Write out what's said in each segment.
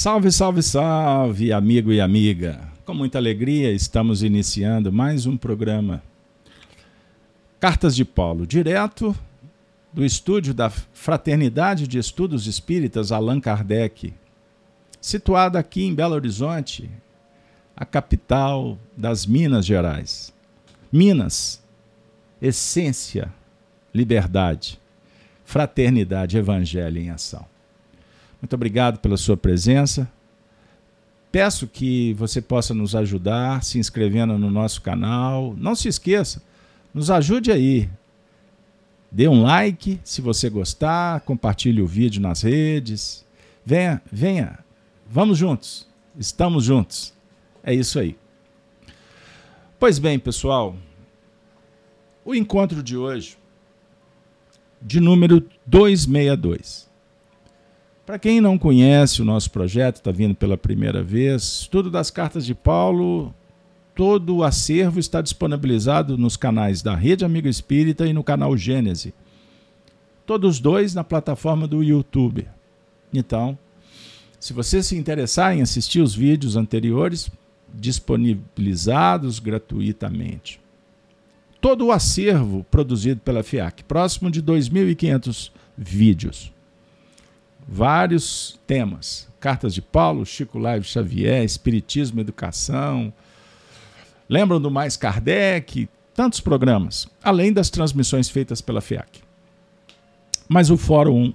Salve, salve, salve, amigo e amiga. Com muita alegria, estamos iniciando mais um programa. Cartas de Paulo, direto do estúdio da Fraternidade de Estudos Espíritas Allan Kardec, situado aqui em Belo Horizonte, a capital das Minas Gerais. Minas, essência, liberdade, fraternidade, evangelho em ação. Muito obrigado pela sua presença. Peço que você possa nos ajudar se inscrevendo no nosso canal. Não se esqueça, nos ajude aí. Dê um like se você gostar, compartilhe o vídeo nas redes. Venha, venha. Vamos juntos. Estamos juntos. É isso aí. Pois bem, pessoal, o encontro de hoje, de número 262. Para quem não conhece o nosso projeto, está vindo pela primeira vez, tudo das cartas de Paulo, todo o acervo está disponibilizado nos canais da Rede Amigo Espírita e no canal Gênese. Todos dois na plataforma do YouTube. Então, se você se interessar em assistir os vídeos anteriores, disponibilizados gratuitamente. Todo o acervo produzido pela FIAC, próximo de 2.500 vídeos vários temas. Cartas de Paulo, Chico Live Xavier, Espiritismo, Educação. Lembram do Mais Kardec? Tantos programas, além das transmissões feitas pela FIAC. Mas o Fórum 1,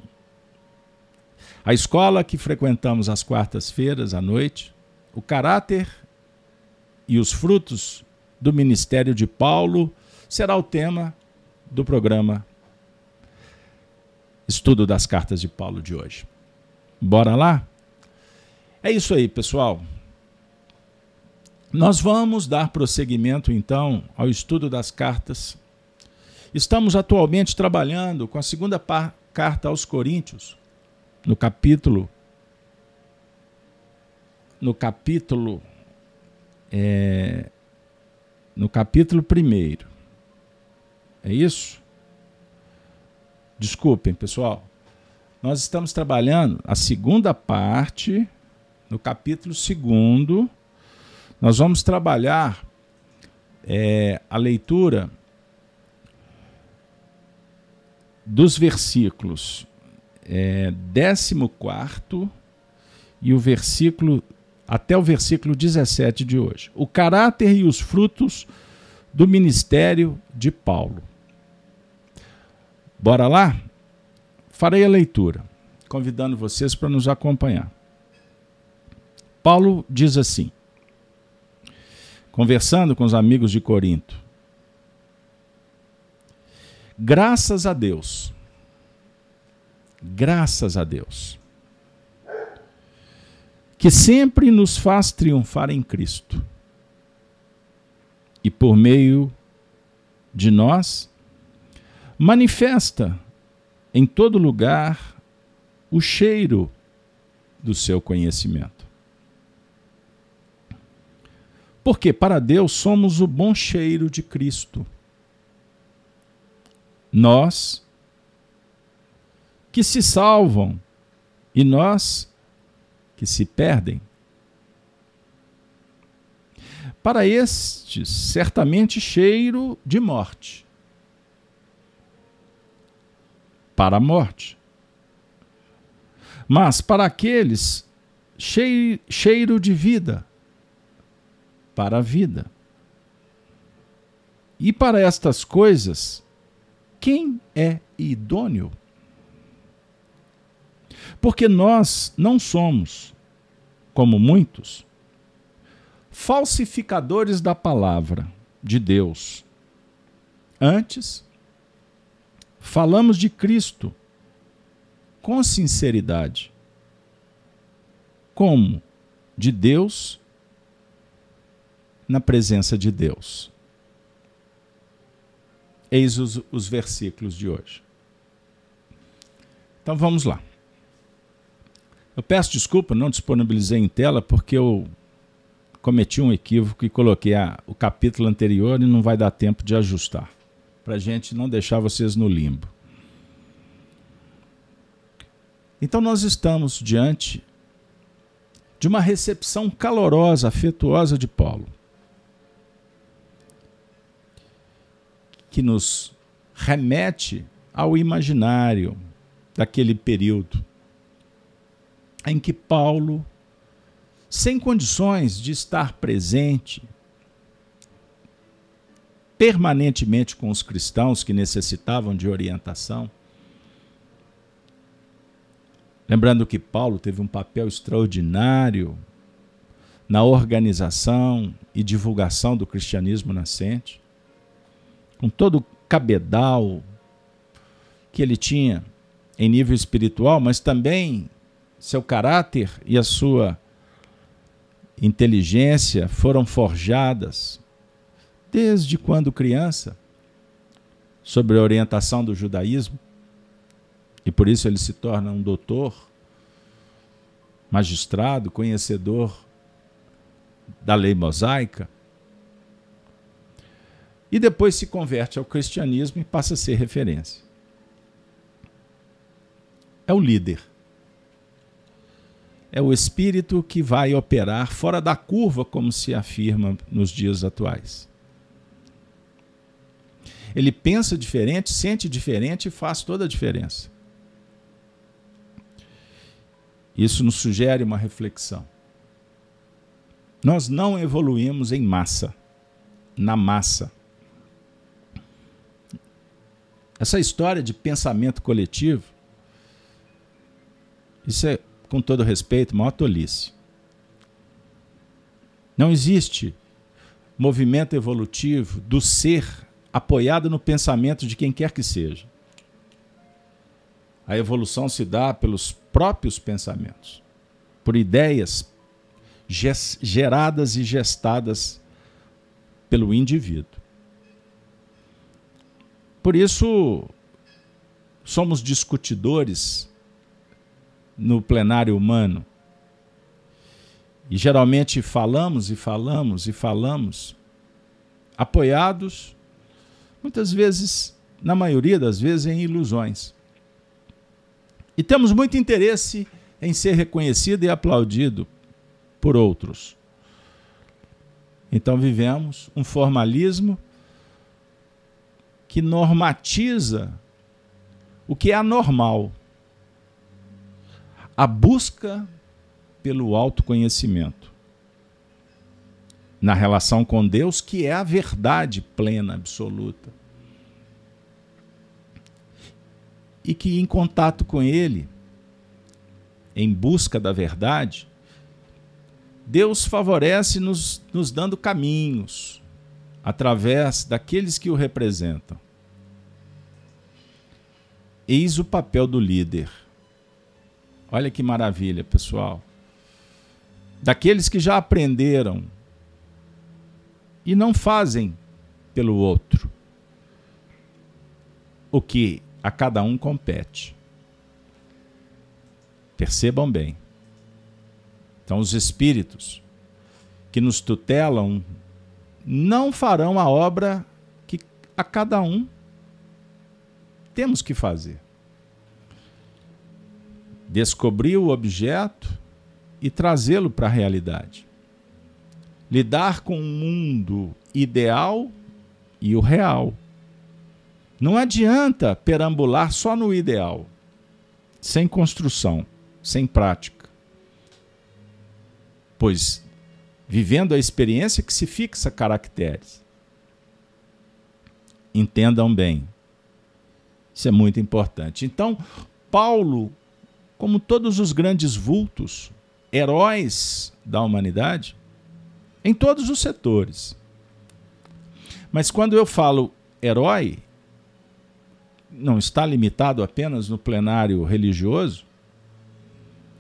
a escola que frequentamos às quartas-feiras à noite, o caráter e os frutos do ministério de Paulo será o tema do programa estudo das cartas de Paulo de hoje. Bora lá? É isso aí, pessoal. Nós vamos dar prosseguimento então ao estudo das cartas. Estamos atualmente trabalhando com a segunda carta aos Coríntios, no capítulo no capítulo é, no capítulo primeiro. É isso? Desculpem, pessoal. Nós estamos trabalhando a segunda parte, no capítulo segundo. Nós vamos trabalhar é, a leitura dos versículos é, 14 e o versículo até o versículo 17 de hoje. O caráter e os frutos do ministério de Paulo. Bora lá? Farei a leitura, convidando vocês para nos acompanhar. Paulo diz assim, conversando com os amigos de Corinto: Graças a Deus, graças a Deus, que sempre nos faz triunfar em Cristo e por meio de nós manifesta em todo lugar o cheiro do seu conhecimento. Porque para Deus somos o bom cheiro de Cristo. Nós que se salvam e nós que se perdem. Para estes, certamente cheiro de morte para a morte. Mas para aqueles, cheiro de vida, para a vida. E para estas coisas, quem é idôneo? Porque nós não somos, como muitos, falsificadores da palavra de Deus. Antes, Falamos de Cristo com sinceridade. Como? De Deus na presença de Deus. Eis os, os versículos de hoje. Então vamos lá. Eu peço desculpa, não disponibilizei em tela porque eu cometi um equívoco e coloquei a, o capítulo anterior e não vai dar tempo de ajustar para a gente não deixar vocês no limbo. Então, nós estamos diante de uma recepção calorosa, afetuosa de Paulo, que nos remete ao imaginário daquele período em que Paulo, sem condições de estar presente permanentemente com os cristãos que necessitavam de orientação, Lembrando que Paulo teve um papel extraordinário na organização e divulgação do cristianismo nascente, com todo o cabedal que ele tinha em nível espiritual, mas também seu caráter e a sua inteligência foram forjadas desde quando criança, sob a orientação do judaísmo e por isso ele se torna um doutor, magistrado, conhecedor da lei mosaica. E depois se converte ao cristianismo e passa a ser referência. É o líder. É o espírito que vai operar fora da curva, como se afirma nos dias atuais. Ele pensa diferente, sente diferente e faz toda a diferença. Isso nos sugere uma reflexão. Nós não evoluímos em massa, na massa. Essa história de pensamento coletivo, isso é, com todo respeito, maior tolice. Não existe movimento evolutivo do ser apoiado no pensamento de quem quer que seja. A evolução se dá pelos próprios pensamentos, por ideias geradas e gestadas pelo indivíduo. Por isso, somos discutidores no plenário humano. E geralmente falamos e falamos e falamos, apoiados, muitas vezes, na maioria das vezes, em ilusões. E temos muito interesse em ser reconhecido e aplaudido por outros. Então vivemos um formalismo que normatiza o que é anormal. A busca pelo autoconhecimento na relação com Deus, que é a verdade plena, absoluta. e que, em contato com Ele, em busca da verdade, Deus favorece nos, nos dando caminhos através daqueles que o representam. Eis o papel do líder. Olha que maravilha, pessoal. Daqueles que já aprenderam e não fazem pelo outro o que a cada um compete. Percebam bem. Então, os espíritos que nos tutelam não farão a obra que a cada um temos que fazer. Descobrir o objeto e trazê-lo para a realidade. Lidar com o mundo ideal e o real não adianta perambular só no ideal, sem construção, sem prática. Pois, vivendo a experiência que se fixa caracteres. Entendam bem. Isso é muito importante. Então, Paulo, como todos os grandes vultos, heróis da humanidade, em todos os setores. Mas quando eu falo herói, não está limitado apenas no plenário religioso,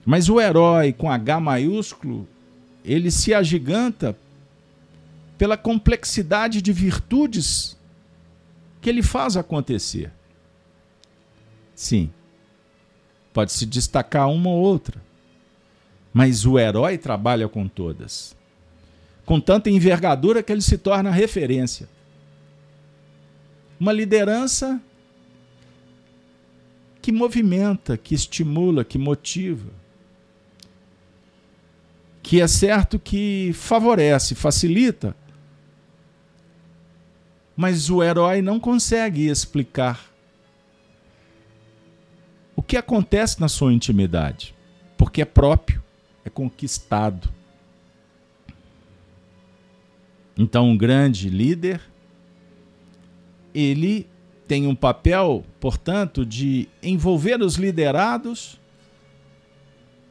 mas o herói com H maiúsculo, ele se agiganta pela complexidade de virtudes que ele faz acontecer. Sim, pode se destacar uma ou outra, mas o herói trabalha com todas, com tanta envergadura que ele se torna referência. Uma liderança que movimenta, que estimula, que motiva, que é certo que favorece, facilita, mas o herói não consegue explicar o que acontece na sua intimidade, porque é próprio, é conquistado. Então, um grande líder, ele tem um papel, portanto, de envolver os liderados,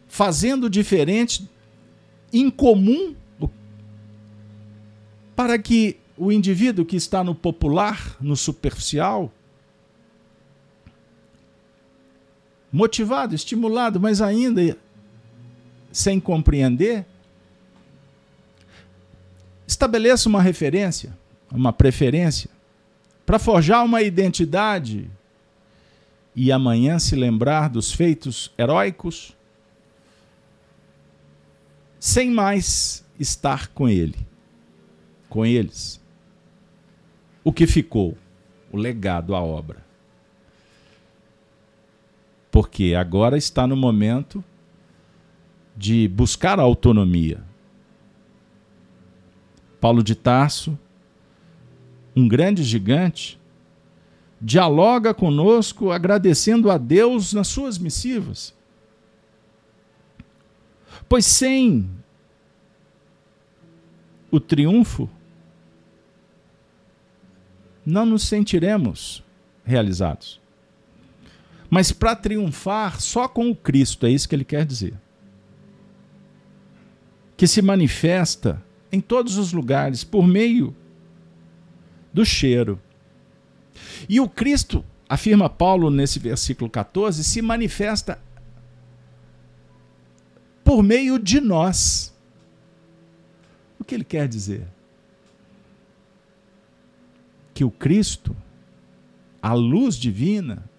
fazendo diferente, incomum, para que o indivíduo que está no popular, no superficial, motivado, estimulado, mas ainda sem compreender, estabeleça uma referência, uma preferência, para forjar uma identidade e amanhã se lembrar dos feitos heróicos, sem mais estar com ele, com eles. O que ficou? O legado, a obra. Porque agora está no momento de buscar a autonomia. Paulo de Tarso, um grande gigante, dialoga conosco agradecendo a Deus nas suas missivas. Pois sem o triunfo, não nos sentiremos realizados. Mas para triunfar só com o Cristo, é isso que ele quer dizer. Que se manifesta em todos os lugares por meio do cheiro. E o Cristo, afirma Paulo nesse versículo 14, se manifesta por meio de nós. O que ele quer dizer? Que o Cristo, a luz divina,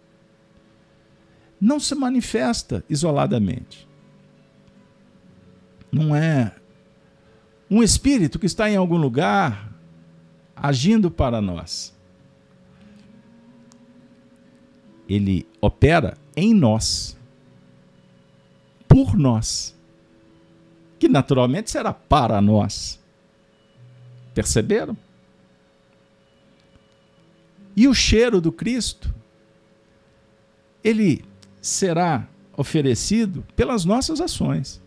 não se manifesta isoladamente. Não é um espírito que está em algum lugar agindo para nós. Ele opera em nós, por nós, que naturalmente será para nós. Perceberam? E o cheiro do Cristo, ele será oferecido pelas nossas ações.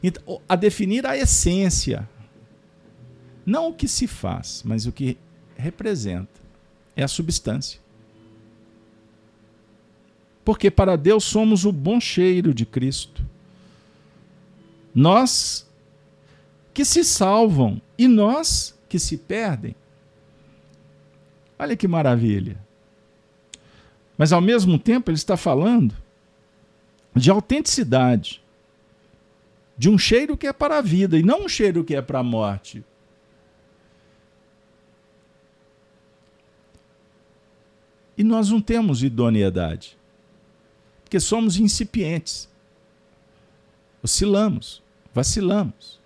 Então, a definir a essência, não o que se faz, mas o que representa. É a substância. Porque para Deus somos o bom cheiro de Cristo. Nós que se salvam e nós que se perdem. Olha que maravilha. Mas ao mesmo tempo ele está falando de autenticidade, de um cheiro que é para a vida e não um cheiro que é para a morte. E nós não temos idoneidade, porque somos incipientes, oscilamos, vacilamos.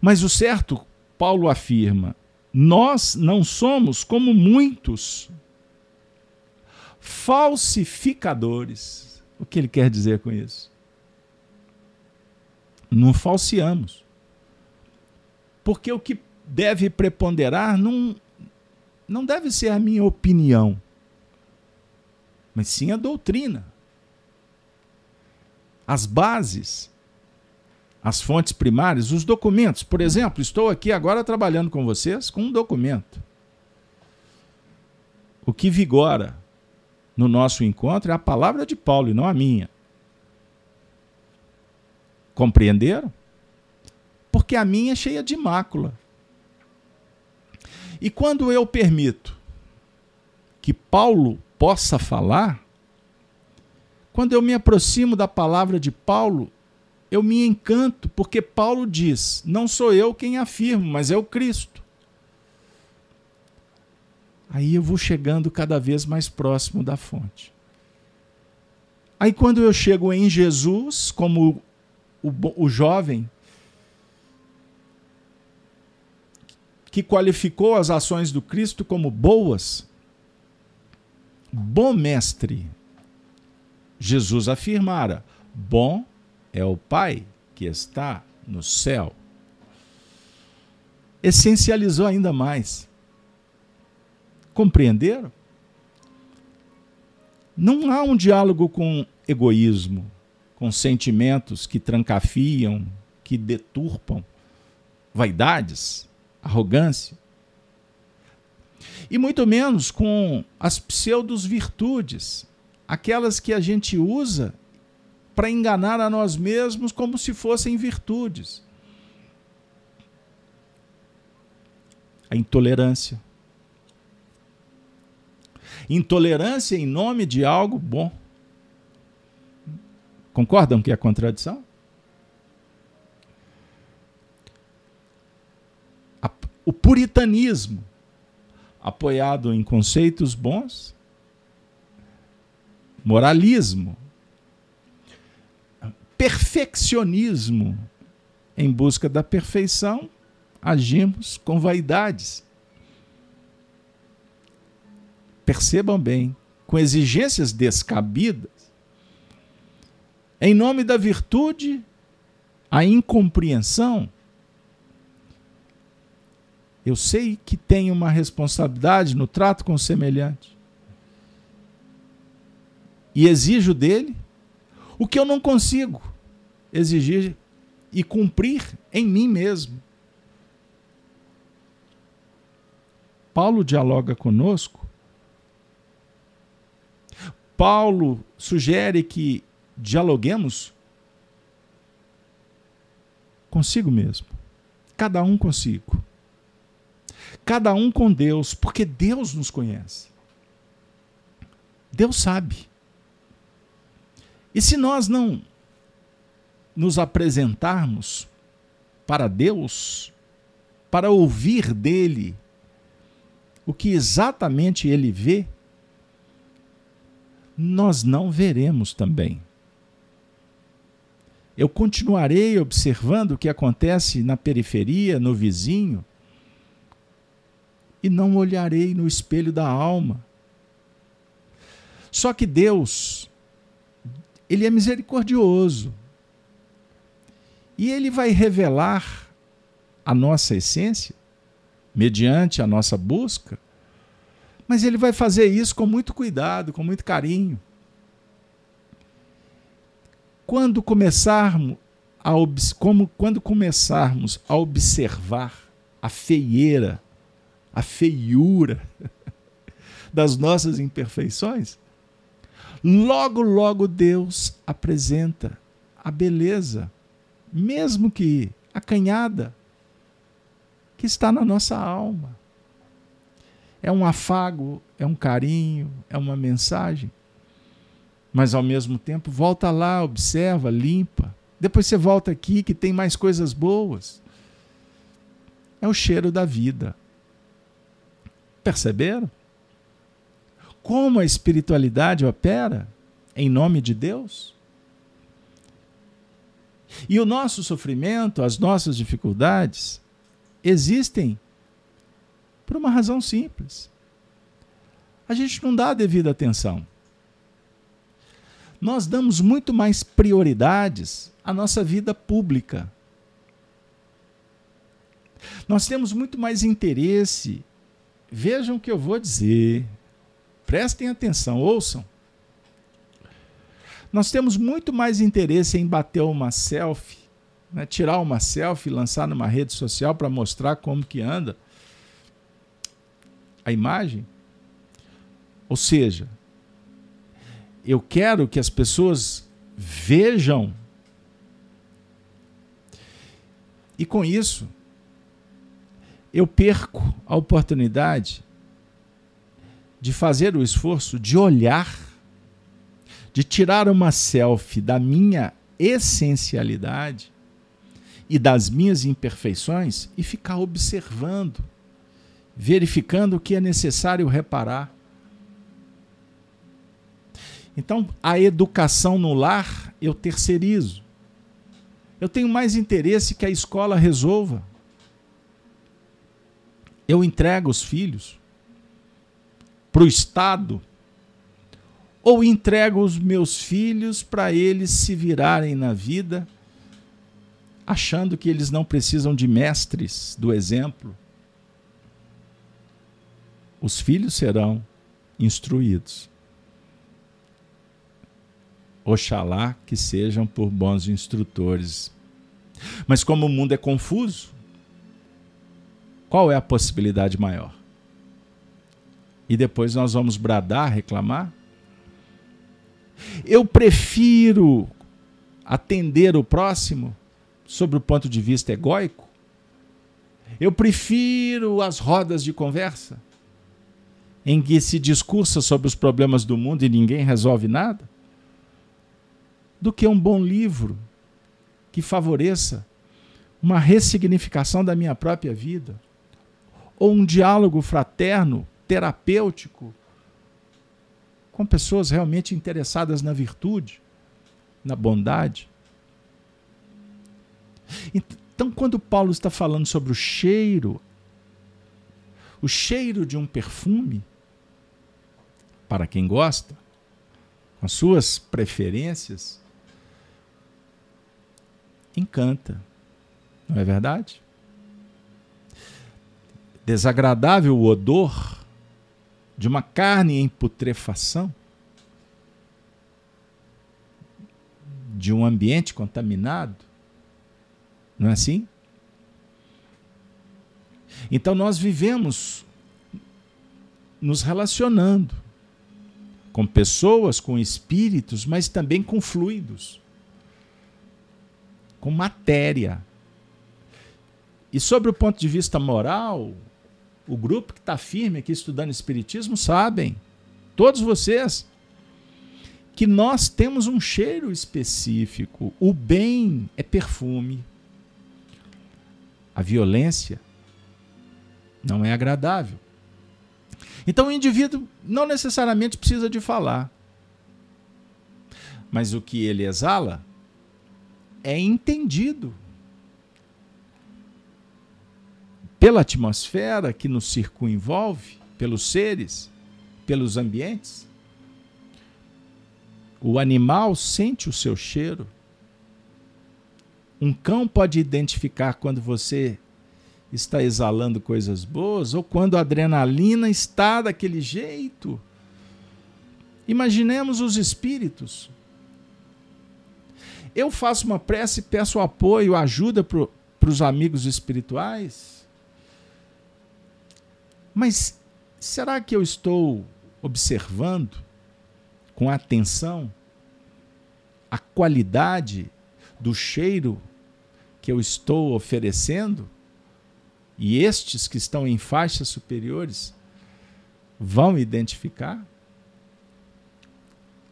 Mas o certo, Paulo afirma, nós não somos como muitos falsificadores. O que ele quer dizer com isso? Não falseamos. Porque o que deve preponderar não, não deve ser a minha opinião, mas sim a doutrina. As bases, as fontes primárias, os documentos. Por exemplo, estou aqui agora trabalhando com vocês com um documento. O que vigora no nosso encontro é a palavra de Paulo e não a minha. Compreenderam? Porque a minha é cheia de mácula. E quando eu permito que Paulo possa falar, quando eu me aproximo da palavra de Paulo, eu me encanto, porque Paulo diz: não sou eu quem afirmo, mas é o Cristo. Aí eu vou chegando cada vez mais próximo da fonte. Aí quando eu chego em Jesus, como o, o jovem que qualificou as ações do Cristo como boas, bom mestre. Jesus afirmara: bom é o Pai que está no céu. Essencializou ainda mais. Compreenderam? Não há um diálogo com egoísmo, com sentimentos que trancafiam, que deturpam, vaidades, arrogância. E muito menos com as pseudos virtudes, aquelas que a gente usa para enganar a nós mesmos como se fossem virtudes. A intolerância. Intolerância em nome de algo bom. Concordam que é contradição? O puritanismo, apoiado em conceitos bons, moralismo, perfeccionismo, em busca da perfeição, agimos com vaidades. Percebam bem, com exigências descabidas, em nome da virtude, a incompreensão. Eu sei que tenho uma responsabilidade no trato com o semelhante. E exijo dele o que eu não consigo exigir e cumprir em mim mesmo. Paulo dialoga conosco. Paulo sugere que dialoguemos consigo mesmo. Cada um consigo. Cada um com Deus, porque Deus nos conhece. Deus sabe. E se nós não nos apresentarmos para Deus, para ouvir dele o que exatamente ele vê, nós não veremos também eu continuarei observando o que acontece na periferia, no vizinho, e não olharei no espelho da alma. Só que Deus, Ele é misericordioso. E Ele vai revelar a nossa essência, mediante a nossa busca, mas Ele vai fazer isso com muito cuidado, com muito carinho quando começarmos a como quando começarmos a observar a feieira, a feiura das nossas imperfeições, logo logo Deus apresenta a beleza, mesmo que acanhada, que está na nossa alma. É um afago, é um carinho, é uma mensagem mas ao mesmo tempo volta lá, observa, limpa. Depois você volta aqui que tem mais coisas boas. É o cheiro da vida. Perceberam? Como a espiritualidade opera em nome de Deus? E o nosso sofrimento, as nossas dificuldades, existem por uma razão simples. A gente não dá a devida atenção nós damos muito mais prioridades à nossa vida pública. Nós temos muito mais interesse. Vejam o que eu vou dizer. Prestem atenção, ouçam. Nós temos muito mais interesse em bater uma selfie, né? tirar uma selfie, lançar numa rede social para mostrar como que anda a imagem. Ou seja, eu quero que as pessoas vejam. E com isso, eu perco a oportunidade de fazer o esforço de olhar, de tirar uma selfie da minha essencialidade e das minhas imperfeições e ficar observando, verificando o que é necessário reparar. Então, a educação no lar eu terceirizo. Eu tenho mais interesse que a escola resolva. Eu entrego os filhos para o Estado Ou entrego os meus filhos para eles se virarem na vida, achando que eles não precisam de mestres do exemplo? Os filhos serão instruídos. Oxalá que sejam por bons instrutores. Mas como o mundo é confuso, qual é a possibilidade maior? E depois nós vamos bradar, reclamar? Eu prefiro atender o próximo sobre o ponto de vista egóico? Eu prefiro as rodas de conversa em que se discursa sobre os problemas do mundo e ninguém resolve nada? Do que um bom livro que favoreça uma ressignificação da minha própria vida, ou um diálogo fraterno, terapêutico, com pessoas realmente interessadas na virtude, na bondade. Então, quando Paulo está falando sobre o cheiro, o cheiro de um perfume, para quem gosta, com suas preferências, encanta. Não é verdade? Desagradável odor de uma carne em putrefação, de um ambiente contaminado. Não é assim? Então nós vivemos nos relacionando com pessoas, com espíritos, mas também com fluidos com matéria. E sobre o ponto de vista moral, o grupo que está firme aqui estudando Espiritismo sabem, todos vocês, que nós temos um cheiro específico. O bem é perfume. A violência não é agradável. Então o indivíduo não necessariamente precisa de falar. Mas o que ele exala é entendido pela atmosfera que nos circunvolve, pelos seres, pelos ambientes. O animal sente o seu cheiro. Um cão pode identificar quando você está exalando coisas boas ou quando a adrenalina está daquele jeito. Imaginemos os espíritos eu faço uma prece, peço apoio, ajuda para os amigos espirituais. Mas será que eu estou observando com atenção a qualidade do cheiro que eu estou oferecendo? E estes que estão em faixas superiores vão identificar?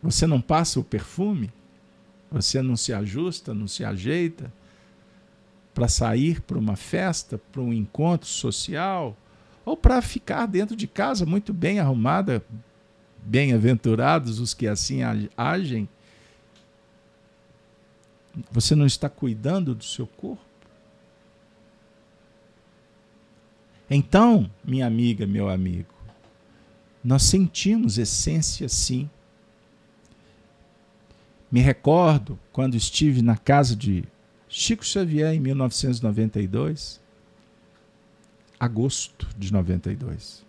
Você não passa o perfume? Você não se ajusta, não se ajeita para sair para uma festa, para um encontro social, ou para ficar dentro de casa muito bem arrumada, bem-aventurados os que assim agem. Você não está cuidando do seu corpo? Então, minha amiga, meu amigo, nós sentimos essência sim me recordo quando estive na casa de Chico Xavier em 1992, agosto de 92.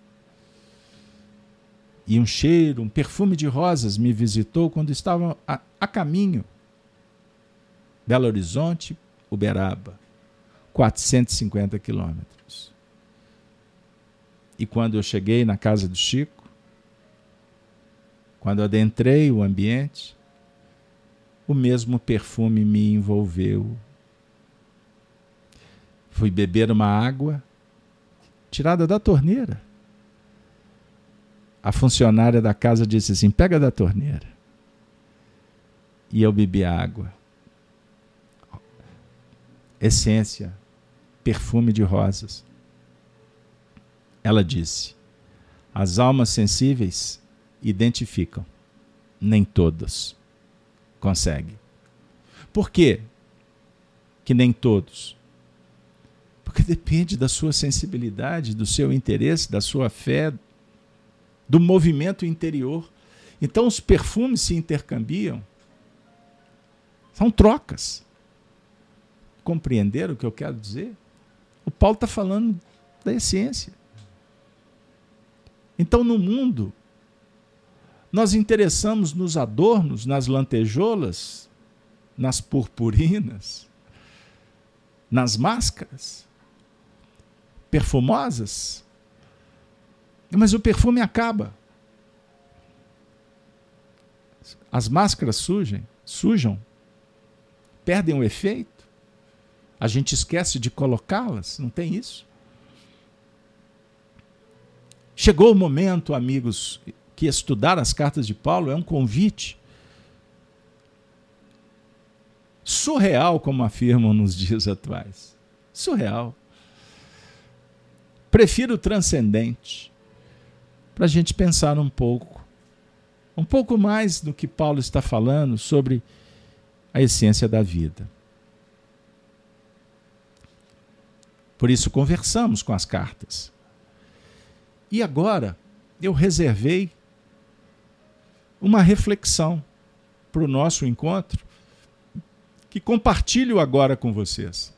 E um cheiro, um perfume de rosas me visitou quando estava a, a caminho. Belo Horizonte, Uberaba, 450 quilômetros. E quando eu cheguei na casa do Chico, quando adentrei o ambiente, o mesmo perfume me envolveu. Fui beber uma água tirada da torneira. A funcionária da casa disse assim: pega da torneira. E eu bebi água. Essência, perfume de rosas. Ela disse: as almas sensíveis identificam, nem todas consegue. Por quê? Que nem todos. Porque depende da sua sensibilidade, do seu interesse, da sua fé, do movimento interior. Então os perfumes se intercambiam. São trocas. Compreenderam o que eu quero dizer? O Paulo está falando da essência. Então, no mundo, nós interessamos nos adornos, nas lantejoulas, nas purpurinas, nas máscaras perfumosas. Mas o perfume acaba. As máscaras sujam, sujam, perdem o efeito. A gente esquece de colocá-las, não tem isso? Chegou o momento, amigos, que estudar as cartas de Paulo é um convite surreal, como afirmam nos dias atuais. Surreal. Prefiro o transcendente para a gente pensar um pouco, um pouco mais do que Paulo está falando sobre a essência da vida. Por isso conversamos com as cartas. E agora eu reservei uma reflexão para o nosso encontro que compartilho agora com vocês.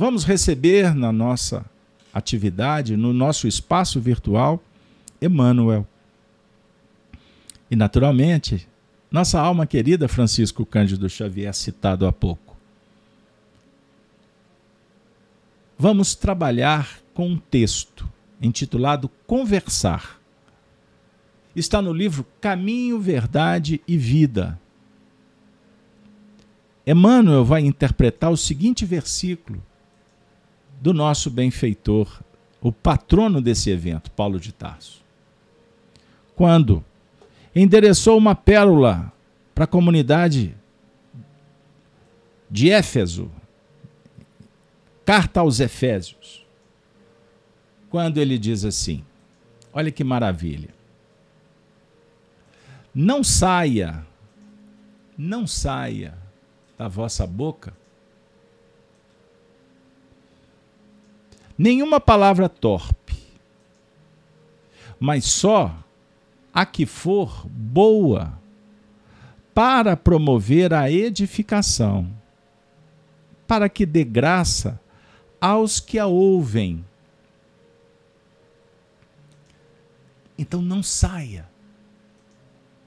Vamos receber na nossa atividade, no nosso espaço virtual, Emmanuel. E, naturalmente, nossa alma querida Francisco Cândido Xavier, citado há pouco. Vamos trabalhar com um texto intitulado Conversar. Está no livro Caminho, Verdade e Vida. Emmanuel vai interpretar o seguinte versículo do nosso benfeitor, o patrono desse evento, Paulo de Tarso. Quando endereçou uma pérola para a comunidade de Éfeso, carta aos Efésios, quando ele diz assim: olha que maravilha. Não saia, não saia da vossa boca nenhuma palavra torpe, mas só a que for boa para promover a edificação, para que dê graça aos que a ouvem. Então não saia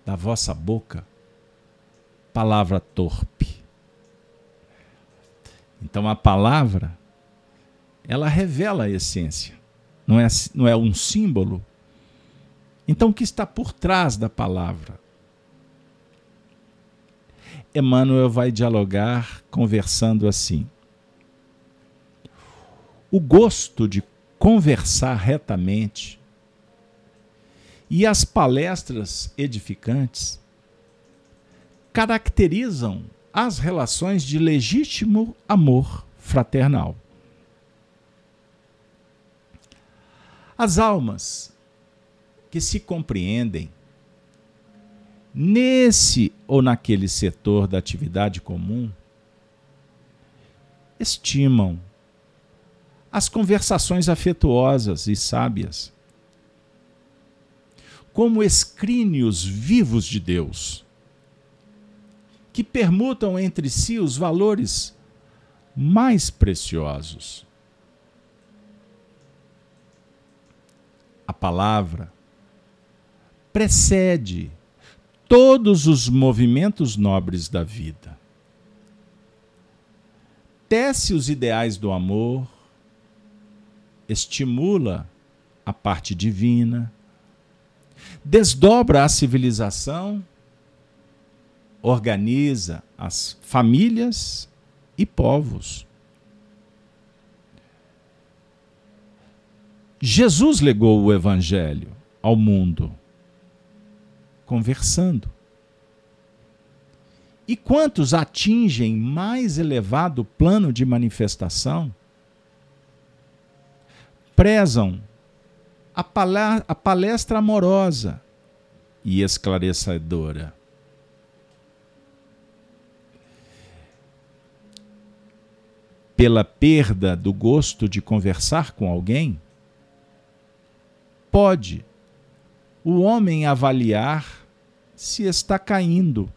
da vossa boca palavra torpe. Então a palavra ela revela a essência. Não é, não é um símbolo. Então o que está por trás da palavra? Emmanuel vai dialogar conversando assim o gosto de conversar retamente e as palestras edificantes caracterizam as relações de legítimo amor fraternal. As almas que se compreendem nesse ou naquele setor da atividade comum estimam as conversações afetuosas e sábias, como escrínios vivos de Deus, que permutam entre si os valores mais preciosos. A palavra precede todos os movimentos nobres da vida. Tece os ideais do amor, estimula a parte divina, desdobra a civilização, organiza as famílias e povos. Jesus legou o evangelho ao mundo conversando. E quantos atingem mais elevado plano de manifestação prezam a, a palestra amorosa e esclarecedora. Pela perda do gosto de conversar com alguém, pode o homem avaliar se está caindo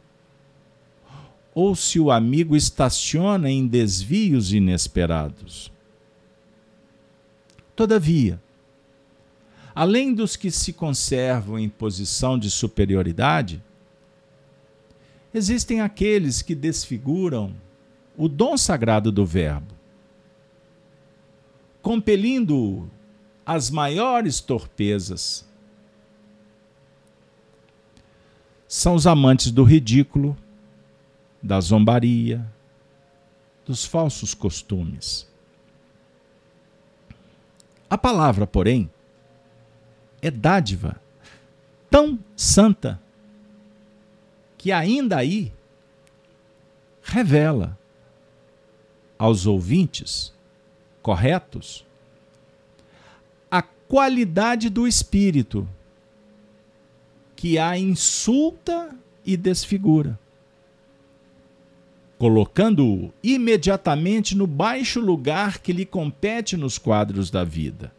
ou se o amigo estaciona em desvios inesperados. Todavia, além dos que se conservam em posição de superioridade, existem aqueles que desfiguram o dom sagrado do Verbo, compelindo-o às maiores torpezas. São os amantes do ridículo, da zombaria, dos falsos costumes. A palavra, porém, é dádiva tão santa que ainda aí revela aos ouvintes corretos qualidade do espírito que a insulta e desfigura, colocando-o imediatamente no baixo lugar que lhe compete nos quadros da vida.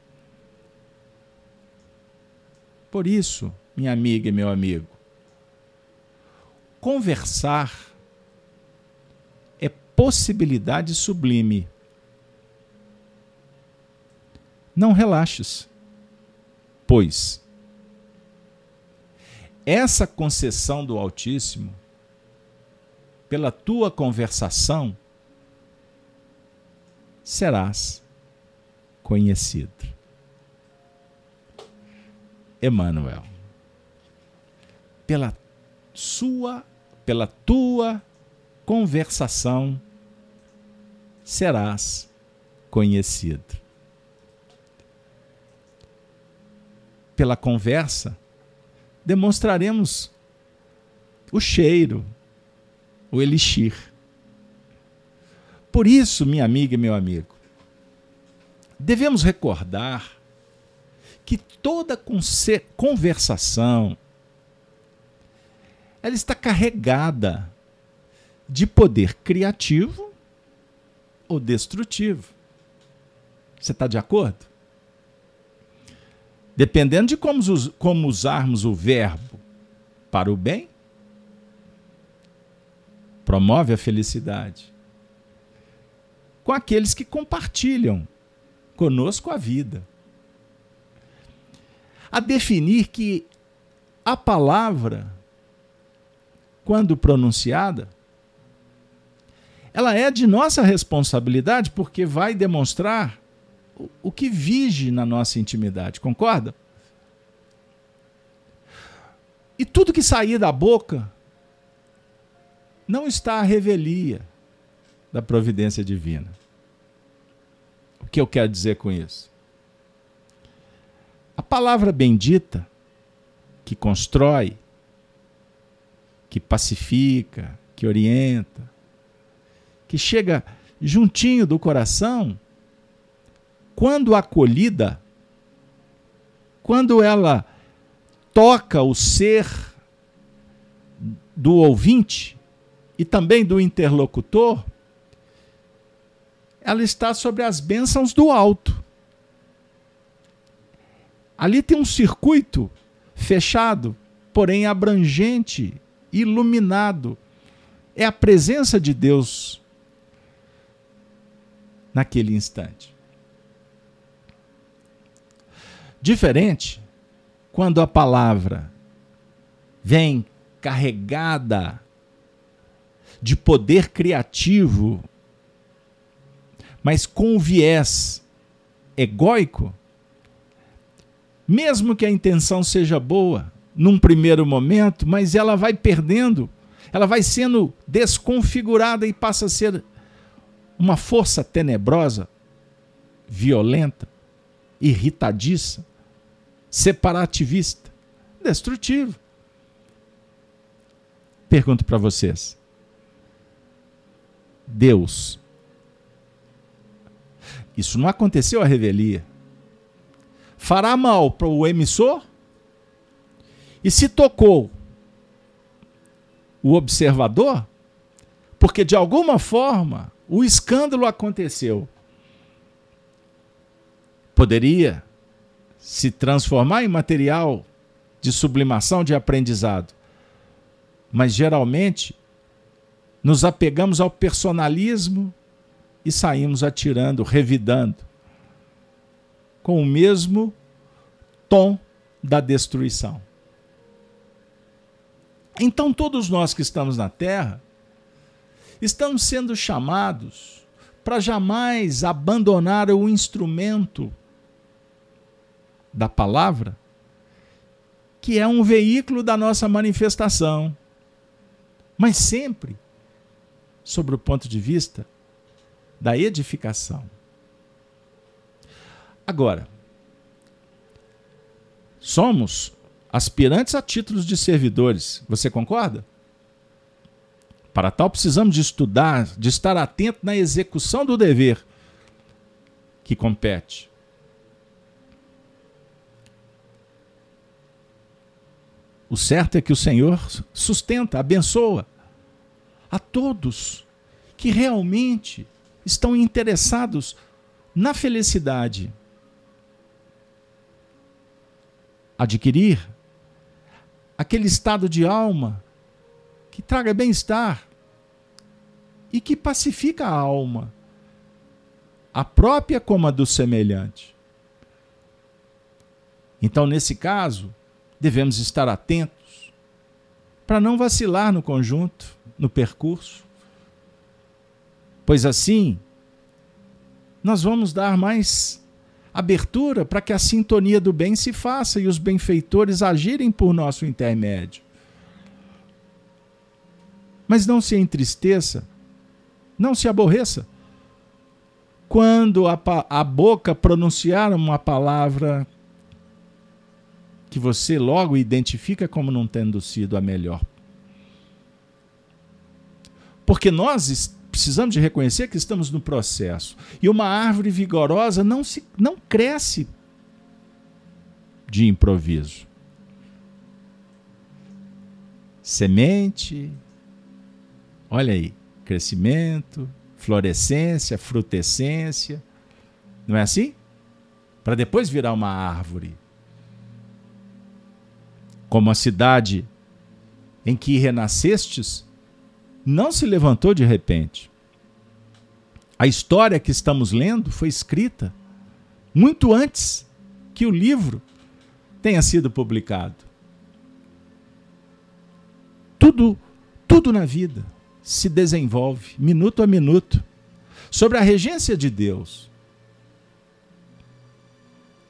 Por isso, minha amiga e meu amigo, conversar é possibilidade sublime. Não relaxes, pois essa concessão do Altíssimo, pela tua conversação, serás conhecido. Emmanuel. Pela sua, pela tua conversação serás conhecido. Pela conversa demonstraremos o cheiro, o elixir. Por isso, minha amiga e meu amigo, devemos recordar que toda conversação ela está carregada de poder criativo ou destrutivo. Você está de acordo? Dependendo de como, como usarmos o verbo para o bem, promove a felicidade. Com aqueles que compartilham conosco a vida a definir que a palavra, quando pronunciada, ela é de nossa responsabilidade porque vai demonstrar o que vige na nossa intimidade, concorda? E tudo que sair da boca não está à revelia da providência divina. O que eu quero dizer com isso? A palavra bendita, que constrói, que pacifica, que orienta, que chega juntinho do coração, quando acolhida, quando ela toca o ser do ouvinte e também do interlocutor, ela está sobre as bênçãos do alto. Ali tem um circuito fechado, porém abrangente, iluminado. É a presença de Deus naquele instante. Diferente quando a palavra vem carregada de poder criativo, mas com viés egóico, mesmo que a intenção seja boa num primeiro momento, mas ela vai perdendo, ela vai sendo desconfigurada e passa a ser uma força tenebrosa, violenta, irritadiça, separativista, destrutivo. Pergunto para vocês. Deus. Isso não aconteceu a revelia fará mal para o emissor? E se tocou o observador? Porque de alguma forma o escândalo aconteceu. Poderia se transformar em material de sublimação, de aprendizado. Mas geralmente nos apegamos ao personalismo e saímos atirando, revidando, com o mesmo tom da destruição. Então, todos nós que estamos na Terra, estamos sendo chamados para jamais abandonar o instrumento da palavra, que é um veículo da nossa manifestação, mas sempre sobre o ponto de vista da edificação. Agora, somos aspirantes a títulos de servidores. Você concorda? Para tal, precisamos de estudar, de estar atento na execução do dever que compete. O certo é que o Senhor sustenta, abençoa a todos que realmente estão interessados na felicidade. Adquirir aquele estado de alma que traga bem-estar e que pacifica a alma, a própria como a do semelhante. Então, nesse caso, devemos estar atentos para não vacilar no conjunto, no percurso, pois assim nós vamos dar mais abertura para que a sintonia do bem se faça e os benfeitores agirem por nosso intermédio. Mas não se entristeça, não se aborreça. Quando a, a boca pronunciar uma palavra que você logo identifica como não tendo sido a melhor. Porque nós precisamos de reconhecer que estamos no processo. E uma árvore vigorosa não, se, não cresce de improviso. Semente, olha aí, crescimento, florescência, frutescência. Não é assim? Para depois virar uma árvore. Como a cidade em que renascestes, não se levantou de repente. A história que estamos lendo foi escrita muito antes que o livro tenha sido publicado. Tudo, tudo na vida se desenvolve minuto a minuto sobre a regência de Deus.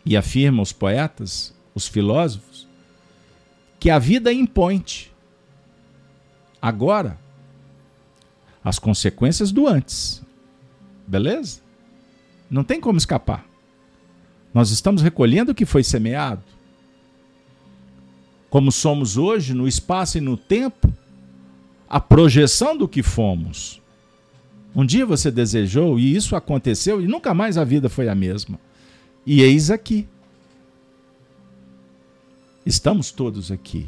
E afirmam os poetas, os filósofos, que a vida impõe. Agora, as consequências do antes. Beleza? Não tem como escapar. Nós estamos recolhendo o que foi semeado. Como somos hoje, no espaço e no tempo, a projeção do que fomos. Um dia você desejou e isso aconteceu e nunca mais a vida foi a mesma. E eis aqui. Estamos todos aqui.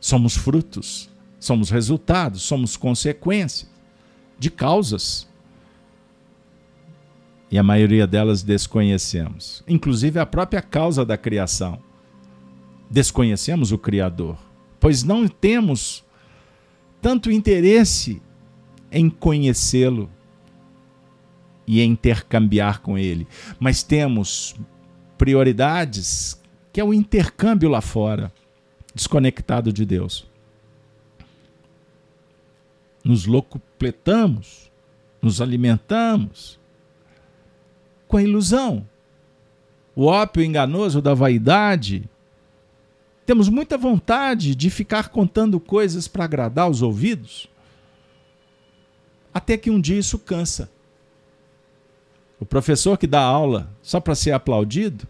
Somos frutos Somos resultados, somos consequências de causas. E a maioria delas desconhecemos, inclusive a própria causa da criação. Desconhecemos o Criador, pois não temos tanto interesse em conhecê-lo e intercambiar com ele, mas temos prioridades que é o intercâmbio lá fora, desconectado de Deus nos locupletamos, nos alimentamos com a ilusão. O ópio enganoso da vaidade. Temos muita vontade de ficar contando coisas para agradar os ouvidos, até que um dia isso cansa. O professor que dá aula só para ser aplaudido,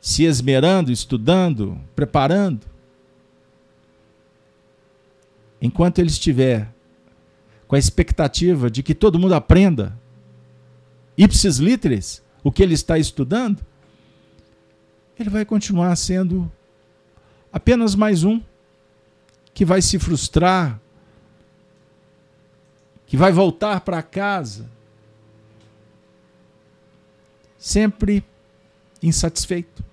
se esmerando, estudando, preparando, enquanto ele estiver com a expectativa de que todo mundo aprenda ipsis literis o que ele está estudando, ele vai continuar sendo apenas mais um que vai se frustrar, que vai voltar para casa sempre insatisfeito.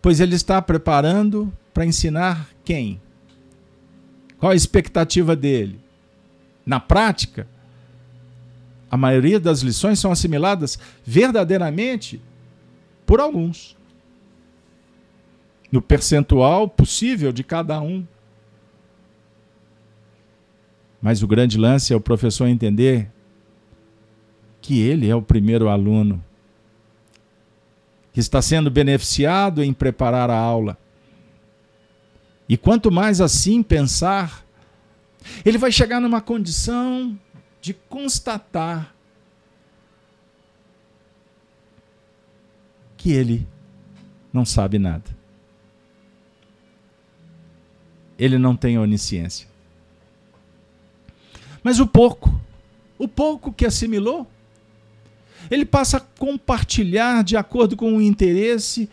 Pois ele está preparando para ensinar quem? Qual a expectativa dele? Na prática, a maioria das lições são assimiladas verdadeiramente por alguns. No percentual possível de cada um. Mas o grande lance é o professor entender que ele é o primeiro aluno que está sendo beneficiado em preparar a aula. E quanto mais assim pensar, ele vai chegar numa condição de constatar que ele não sabe nada. Ele não tem onisciência. Mas o pouco, o pouco que assimilou, ele passa a compartilhar de acordo com o interesse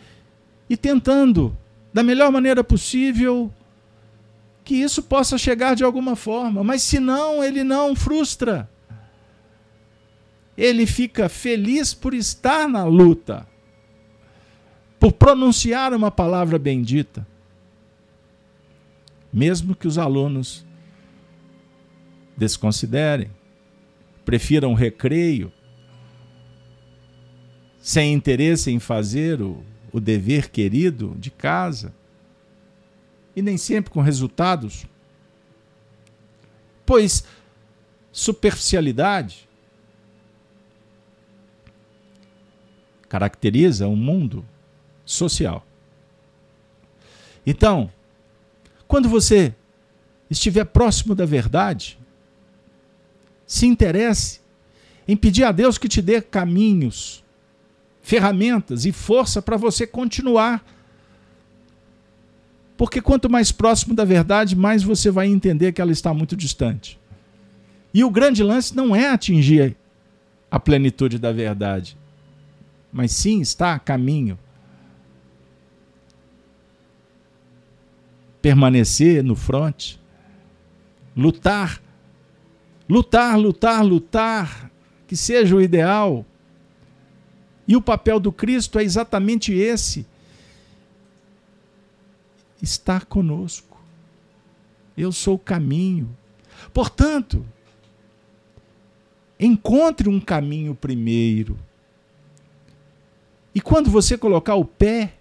e tentando, da melhor maneira possível, que isso possa chegar de alguma forma. Mas se não, ele não frustra. Ele fica feliz por estar na luta, por pronunciar uma palavra bendita. Mesmo que os alunos desconsiderem, prefiram o recreio, sem interesse em fazer o, o dever querido de casa, e nem sempre com resultados, pois superficialidade caracteriza um mundo social. Então, quando você estiver próximo da verdade, se interesse em pedir a Deus que te dê caminhos ferramentas e força para você continuar. Porque quanto mais próximo da verdade, mais você vai entender que ela está muito distante. E o grande lance não é atingir a plenitude da verdade, mas sim está a caminho. Permanecer no fronte, lutar, lutar, lutar, lutar, que seja o ideal e o papel do Cristo é exatamente esse: estar conosco. Eu sou o caminho. Portanto, encontre um caminho primeiro. E quando você colocar o pé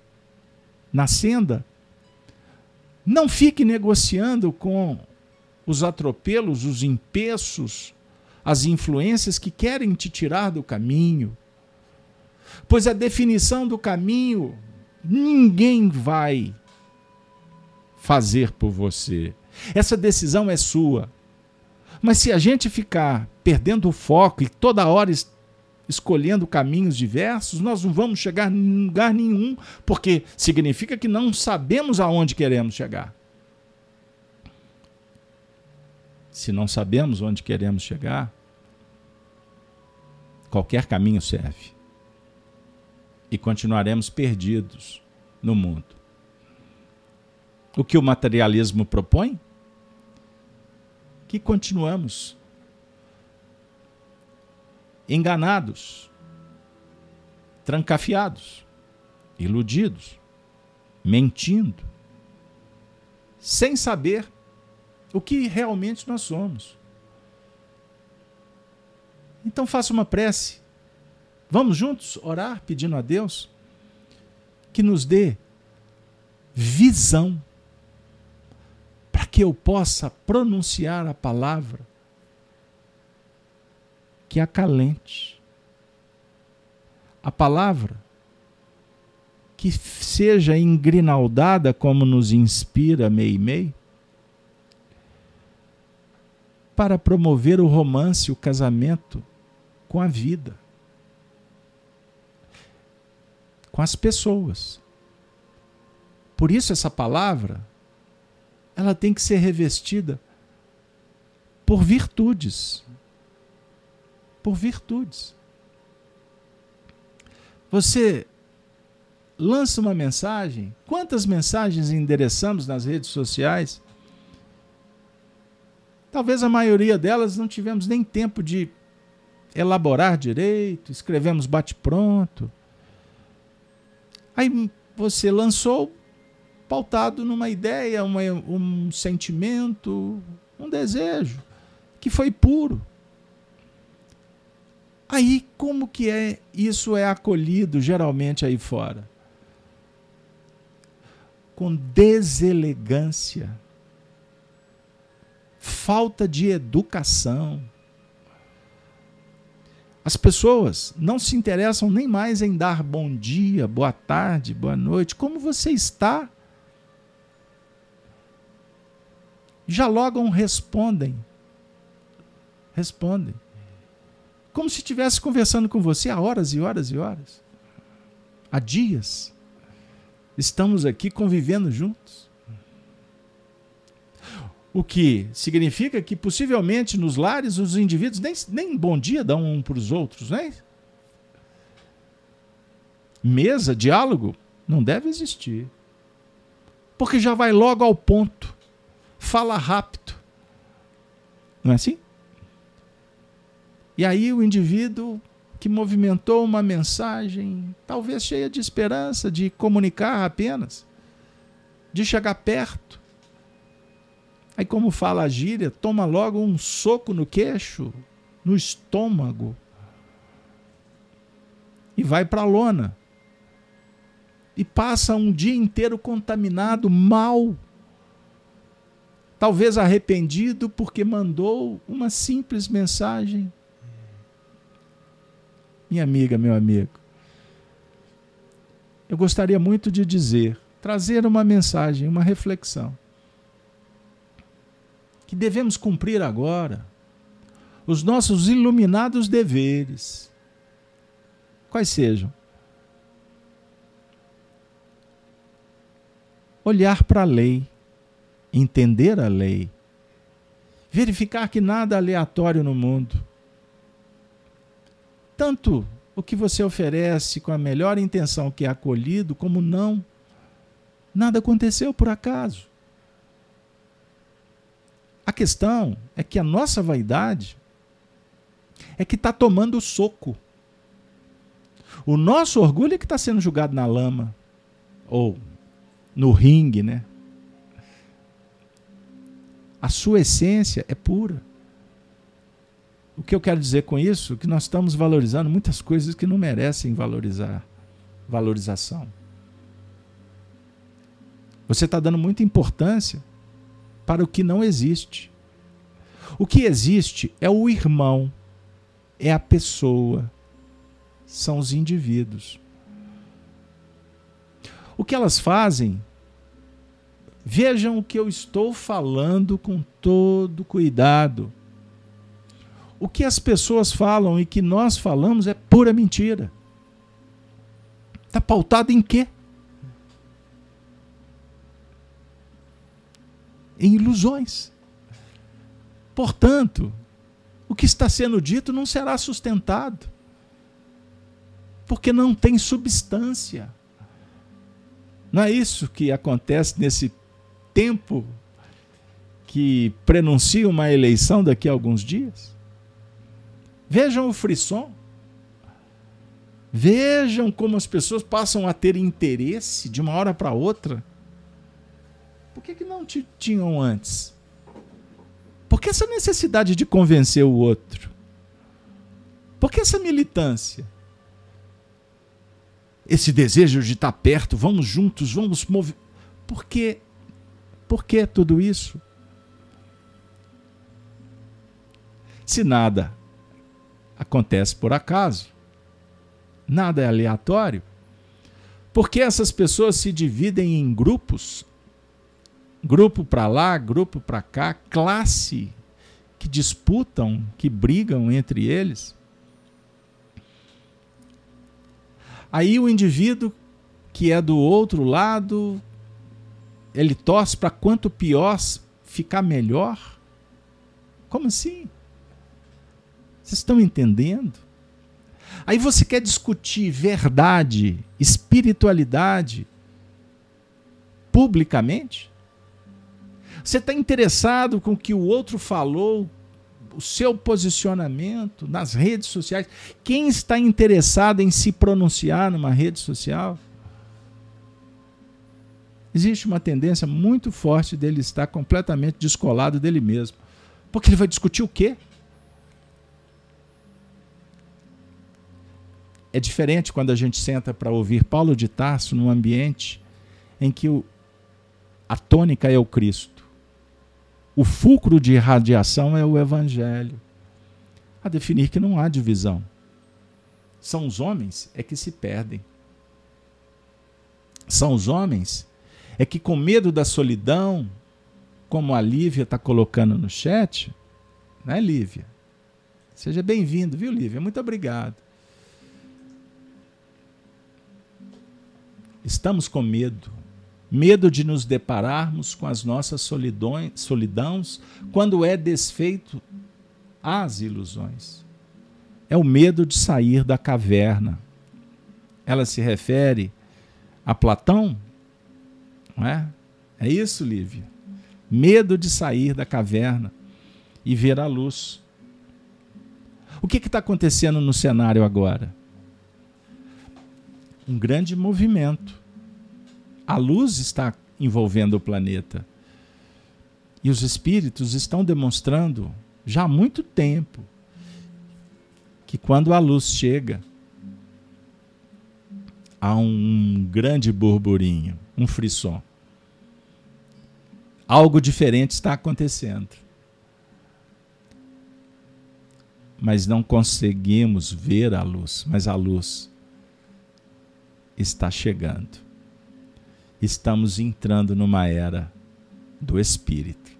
na senda, não fique negociando com os atropelos, os empeços, as influências que querem te tirar do caminho. Pois a definição do caminho ninguém vai fazer por você. Essa decisão é sua. Mas se a gente ficar perdendo o foco e toda hora escolhendo caminhos diversos, nós não vamos chegar em lugar nenhum, porque significa que não sabemos aonde queremos chegar. Se não sabemos onde queremos chegar, qualquer caminho serve e continuaremos perdidos no mundo. O que o materialismo propõe? Que continuamos enganados, trancafiados, iludidos, mentindo, sem saber o que realmente nós somos. Então faça uma prece Vamos juntos orar pedindo a Deus que nos dê visão para que eu possa pronunciar a palavra que acalente. A palavra que seja engrinaldada como nos inspira Mei Mei para promover o romance, o casamento com a vida. Com as pessoas. Por isso essa palavra ela tem que ser revestida por virtudes. Por virtudes. Você lança uma mensagem, quantas mensagens endereçamos nas redes sociais? Talvez a maioria delas não tivemos nem tempo de elaborar direito, escrevemos bate-pronto. Aí você lançou pautado numa ideia, uma, um sentimento, um desejo que foi puro. Aí como que é isso é acolhido geralmente aí fora? Com deselegância, falta de educação. As pessoas não se interessam nem mais em dar bom dia, boa tarde, boa noite. Como você está? Já logo respondem. Respondem como se estivesse conversando com você há horas e horas e horas, há dias. Estamos aqui convivendo juntos. O que significa que possivelmente nos lares os indivíduos nem, nem bom dia dão um para os outros, né? Mesa, diálogo, não deve existir. Porque já vai logo ao ponto. Fala rápido. Não é assim? E aí o indivíduo que movimentou uma mensagem, talvez cheia de esperança, de comunicar apenas, de chegar perto. Aí, como fala a gíria, toma logo um soco no queixo, no estômago, e vai para a lona. E passa um dia inteiro contaminado, mal. Talvez arrependido porque mandou uma simples mensagem minha amiga, meu amigo, eu gostaria muito de dizer, trazer uma mensagem, uma reflexão. Que devemos cumprir agora os nossos iluminados deveres. Quais sejam? Olhar para a lei, entender a lei, verificar que nada aleatório no mundo tanto o que você oferece com a melhor intenção que é acolhido, como não. Nada aconteceu por acaso. A questão é que a nossa vaidade é que está tomando soco. O nosso orgulho é que está sendo julgado na lama, ou no ringue, né? A sua essência é pura. O que eu quero dizer com isso? Que nós estamos valorizando muitas coisas que não merecem valorizar, valorização. Você está dando muita importância para o que não existe. O que existe é o irmão, é a pessoa, são os indivíduos. O que elas fazem? Vejam o que eu estou falando com todo cuidado o que as pessoas falam e que nós falamos é pura mentira. Está pautado em quê? Em ilusões. Portanto, o que está sendo dito não será sustentado, porque não tem substância. Não é isso que acontece nesse tempo que prenuncia uma eleição daqui a alguns dias? Vejam o frisson. Vejam como as pessoas passam a ter interesse de uma hora para outra. Por que, que não tinham antes? Por que essa necessidade de convencer o outro? Por que essa militância? Esse desejo de estar perto, vamos juntos, vamos mover. Por que? Por que tudo isso? Se nada acontece por acaso. Nada é aleatório. Porque essas pessoas se dividem em grupos, grupo para lá, grupo para cá, classe, que disputam, que brigam entre eles. Aí o indivíduo que é do outro lado, ele torce para quanto pior ficar melhor. Como assim? Vocês estão entendendo? Aí você quer discutir verdade, espiritualidade, publicamente? Você está interessado com o que o outro falou, o seu posicionamento nas redes sociais? Quem está interessado em se pronunciar numa rede social? existe uma tendência muito forte dele estar completamente descolado dele mesmo. Porque ele vai discutir o quê? É diferente quando a gente senta para ouvir Paulo de Tarso num ambiente em que o, a tônica é o Cristo. O fulcro de radiação é o Evangelho. A definir que não há divisão. São os homens é que se perdem. São os homens é que, com medo da solidão, como a Lívia está colocando no chat, né, Lívia? Seja bem-vindo, viu, Lívia? Muito obrigado. Estamos com medo. Medo de nos depararmos com as nossas solidões, quando é desfeito as ilusões. É o medo de sair da caverna. Ela se refere a Platão? Não é? É isso, Lívia? Medo de sair da caverna e ver a luz. O que está acontecendo no cenário agora? Um grande movimento. A luz está envolvendo o planeta. E os espíritos estão demonstrando já há muito tempo que quando a luz chega, há um grande burburinho, um frisson. Algo diferente está acontecendo. Mas não conseguimos ver a luz, mas a luz está chegando. Estamos entrando numa era do Espírito,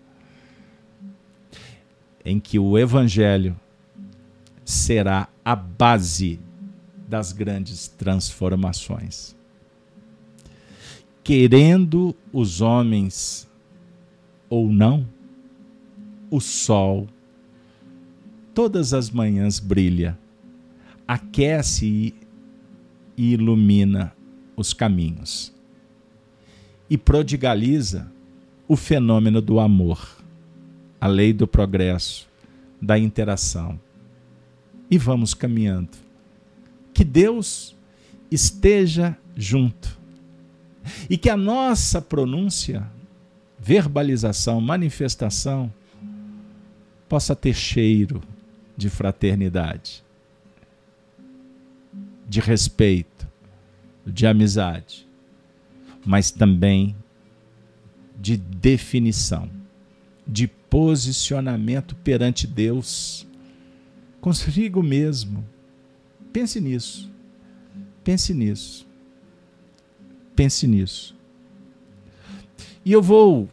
em que o Evangelho será a base das grandes transformações. Querendo os homens ou não, o sol todas as manhãs brilha, aquece e ilumina os caminhos e prodigaliza o fenômeno do amor, a lei do progresso, da interação. E vamos caminhando que Deus esteja junto. E que a nossa pronúncia, verbalização, manifestação, possa ter cheiro de fraternidade, de respeito, de amizade, mas também de definição, de posicionamento perante Deus, consigo mesmo Pense nisso. Pense nisso. Pense nisso. E eu vou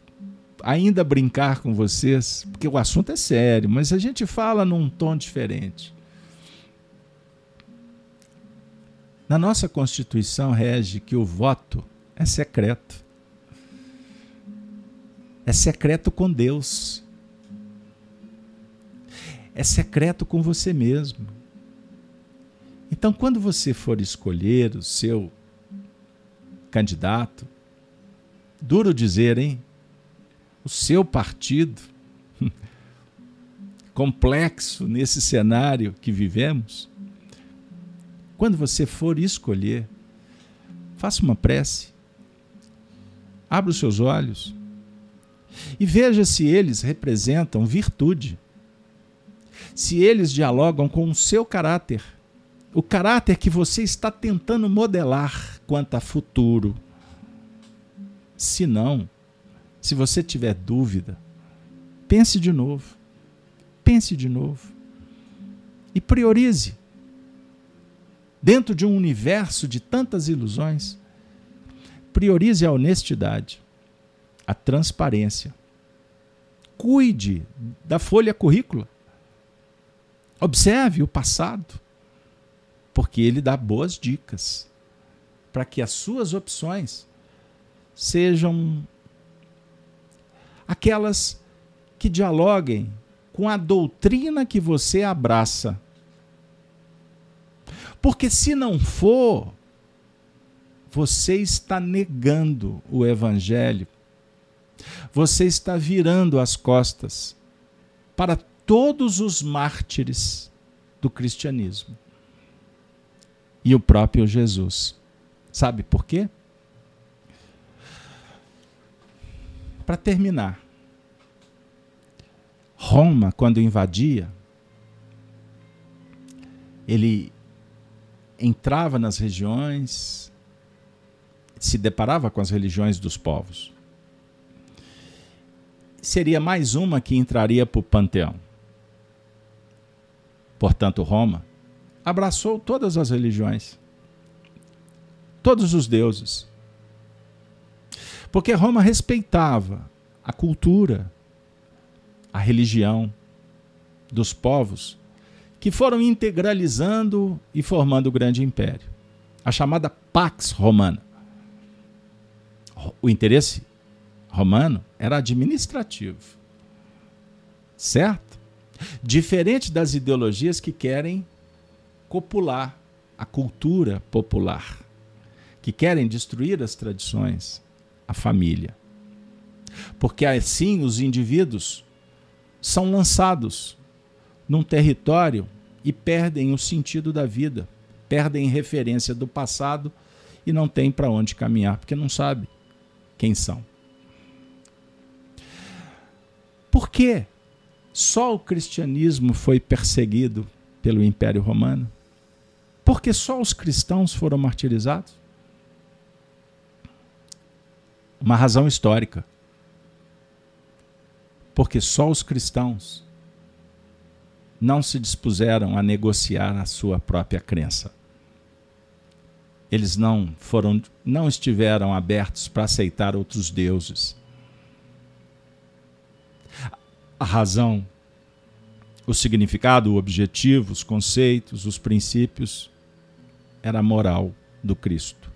ainda brincar com vocês, porque o assunto é sério, mas a gente fala num tom diferente. Na nossa Constituição rege que o voto é secreto. É secreto com Deus. É secreto com você mesmo. Então, quando você for escolher o seu candidato, duro dizer, hein? O seu partido, complexo nesse cenário que vivemos, quando você for escolher, faça uma prece, abra os seus olhos e veja se eles representam virtude, se eles dialogam com o seu caráter o caráter que você está tentando modelar quanto a futuro. Se não, se você tiver dúvida, pense de novo. Pense de novo. E priorize. Dentro de um universo de tantas ilusões, priorize a honestidade, a transparência. Cuide da folha currícula. Observe o passado porque ele dá boas dicas para que as suas opções sejam aquelas que dialoguem com a doutrina que você abraça. Porque se não for, você está negando o evangelho. Você está virando as costas para todos os mártires do cristianismo e o próprio Jesus. Sabe por quê? Para terminar, Roma, quando invadia, ele entrava nas regiões, se deparava com as religiões dos povos. Seria mais uma que entraria para o panteão. Portanto, Roma abraçou todas as religiões, todos os deuses. Porque Roma respeitava a cultura, a religião dos povos que foram integralizando e formando o grande império. A chamada Pax Romana. O interesse romano era administrativo. Certo? Diferente das ideologias que querem copular a cultura popular, que querem destruir as tradições, a família. Porque assim os indivíduos são lançados num território e perdem o sentido da vida, perdem referência do passado e não têm para onde caminhar, porque não sabe quem são. Por que só o cristianismo foi perseguido pelo Império Romano? Porque só os cristãos foram martirizados? Uma razão histórica. Porque só os cristãos não se dispuseram a negociar a sua própria crença. Eles não foram não estiveram abertos para aceitar outros deuses. A razão, o significado, o objetivo, os conceitos, os princípios era a moral do Cristo.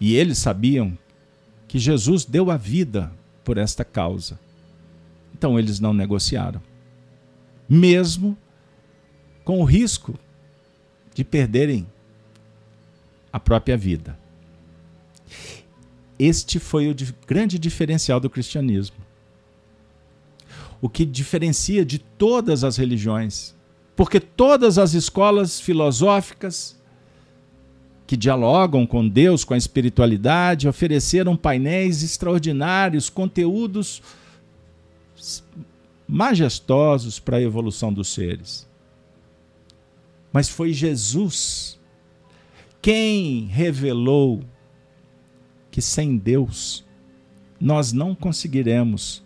E eles sabiam que Jesus deu a vida por esta causa. Então eles não negociaram. Mesmo com o risco de perderem a própria vida. Este foi o grande diferencial do cristianismo. O que diferencia de todas as religiões. Porque todas as escolas filosóficas que dialogam com Deus, com a espiritualidade, ofereceram painéis extraordinários, conteúdos majestosos para a evolução dos seres. Mas foi Jesus quem revelou que sem Deus nós não conseguiremos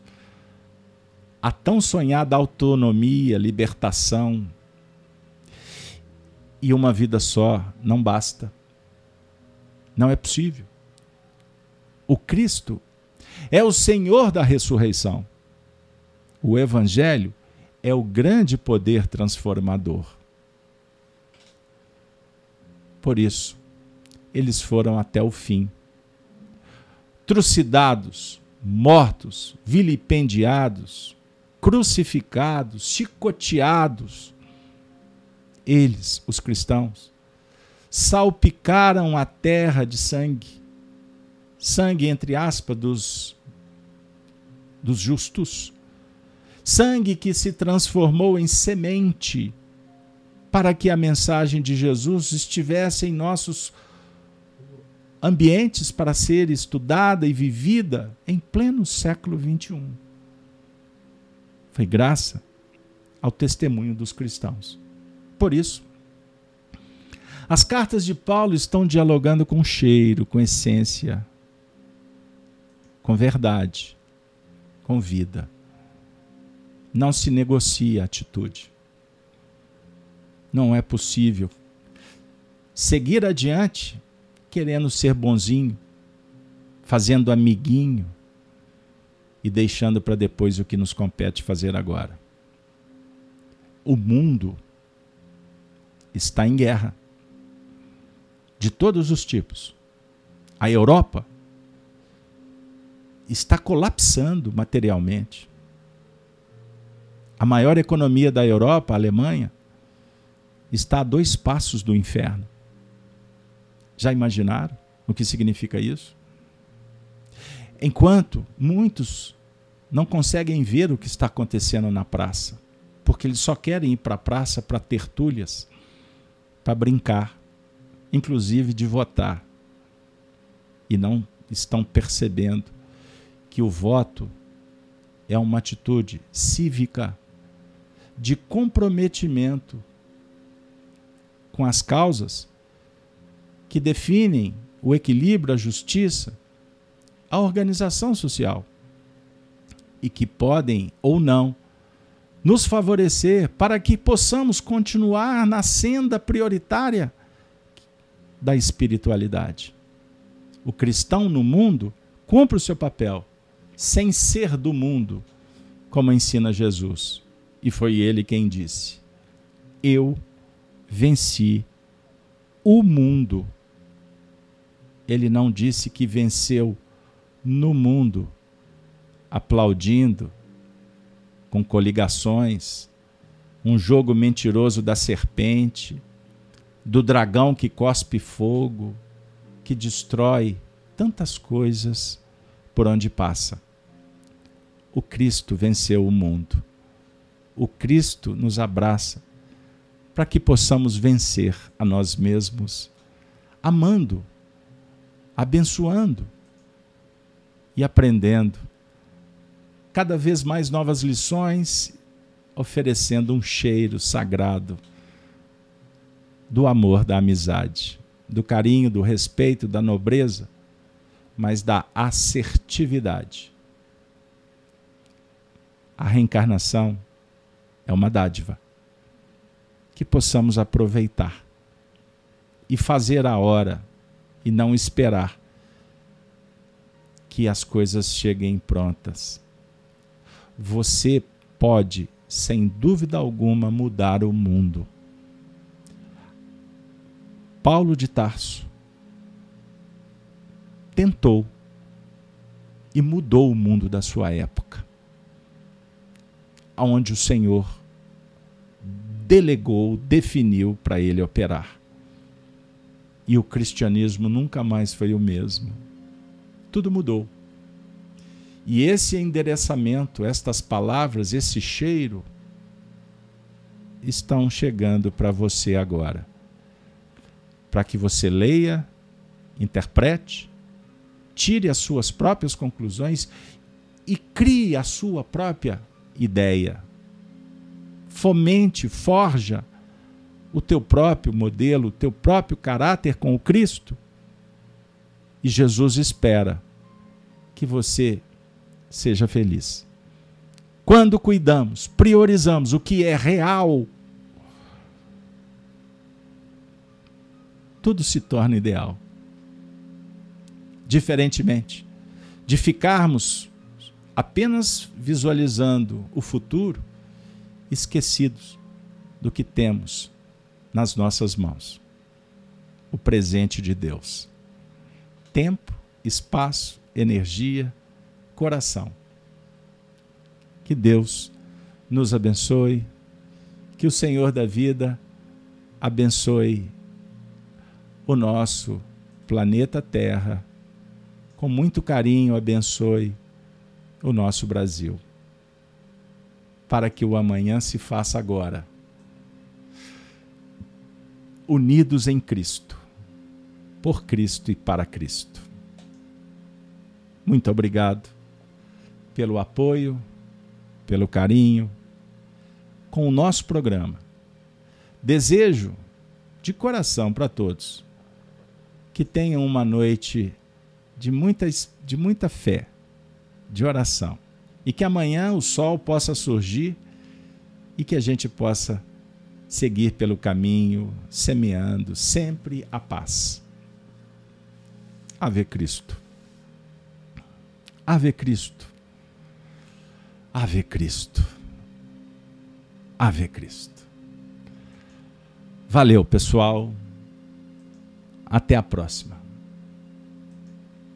a tão sonhada autonomia, libertação. E uma vida só não basta. Não é possível. O Cristo é o Senhor da ressurreição. O Evangelho é o grande poder transformador. Por isso, eles foram até o fim. Trucidados, mortos, vilipendiados, crucificados, chicoteados. Eles, os cristãos, salpicaram a terra de sangue. Sangue, entre aspas, dos, dos justos. Sangue que se transformou em semente para que a mensagem de Jesus estivesse em nossos ambientes para ser estudada e vivida em pleno século XXI. Foi graça ao testemunho dos cristãos. Por isso, as cartas de Paulo estão dialogando com cheiro, com essência, com verdade, com vida. Não se negocia a atitude. Não é possível seguir adiante querendo ser bonzinho, fazendo amiguinho e deixando para depois o que nos compete fazer agora. O mundo está em guerra de todos os tipos. A Europa está colapsando materialmente. A maior economia da Europa, a Alemanha, está a dois passos do inferno. Já imaginaram o que significa isso? Enquanto muitos não conseguem ver o que está acontecendo na praça, porque eles só querem ir para a praça para tertúlias, para brincar, inclusive de votar, e não estão percebendo que o voto é uma atitude cívica de comprometimento com as causas que definem o equilíbrio, a justiça, a organização social e que podem ou não nos favorecer para que possamos continuar na senda prioritária da espiritualidade. O cristão no mundo cumpre o seu papel, sem ser do mundo, como ensina Jesus. E foi ele quem disse: Eu venci o mundo. Ele não disse que venceu no mundo, aplaudindo, com coligações, um jogo mentiroso da serpente, do dragão que cospe fogo, que destrói tantas coisas por onde passa. O Cristo venceu o mundo. O Cristo nos abraça para que possamos vencer a nós mesmos, amando, abençoando e aprendendo cada vez mais novas lições, oferecendo um cheiro sagrado do amor, da amizade, do carinho, do respeito, da nobreza, mas da assertividade. A reencarnação é uma dádiva que possamos aproveitar e fazer a hora e não esperar que as coisas cheguem prontas você pode, sem dúvida alguma, mudar o mundo. Paulo de Tarso tentou e mudou o mundo da sua época, aonde o Senhor delegou, definiu para ele operar. E o cristianismo nunca mais foi o mesmo. Tudo mudou. E esse endereçamento, estas palavras, esse cheiro, estão chegando para você agora. Para que você leia, interprete, tire as suas próprias conclusões e crie a sua própria ideia. Fomente, forja o teu próprio modelo, o teu próprio caráter com o Cristo. E Jesus espera que você seja feliz. Quando cuidamos, priorizamos o que é real, tudo se torna ideal. Diferentemente de ficarmos apenas visualizando o futuro, esquecidos do que temos nas nossas mãos o presente de Deus. Tempo, espaço, energia, coração. Que Deus nos abençoe, que o Senhor da vida abençoe o nosso planeta Terra, com muito carinho abençoe o nosso Brasil, para que o amanhã se faça agora. Unidos em Cristo, por Cristo e para Cristo. Muito obrigado pelo apoio, pelo carinho com o nosso programa. Desejo de coração para todos que tenham uma noite de muita, de muita fé, de oração. E que amanhã o sol possa surgir e que a gente possa seguir pelo caminho, semeando sempre a paz. Ave Cristo. Ave Cristo. Ave Cristo. Ave Cristo. Valeu, pessoal. Até a próxima.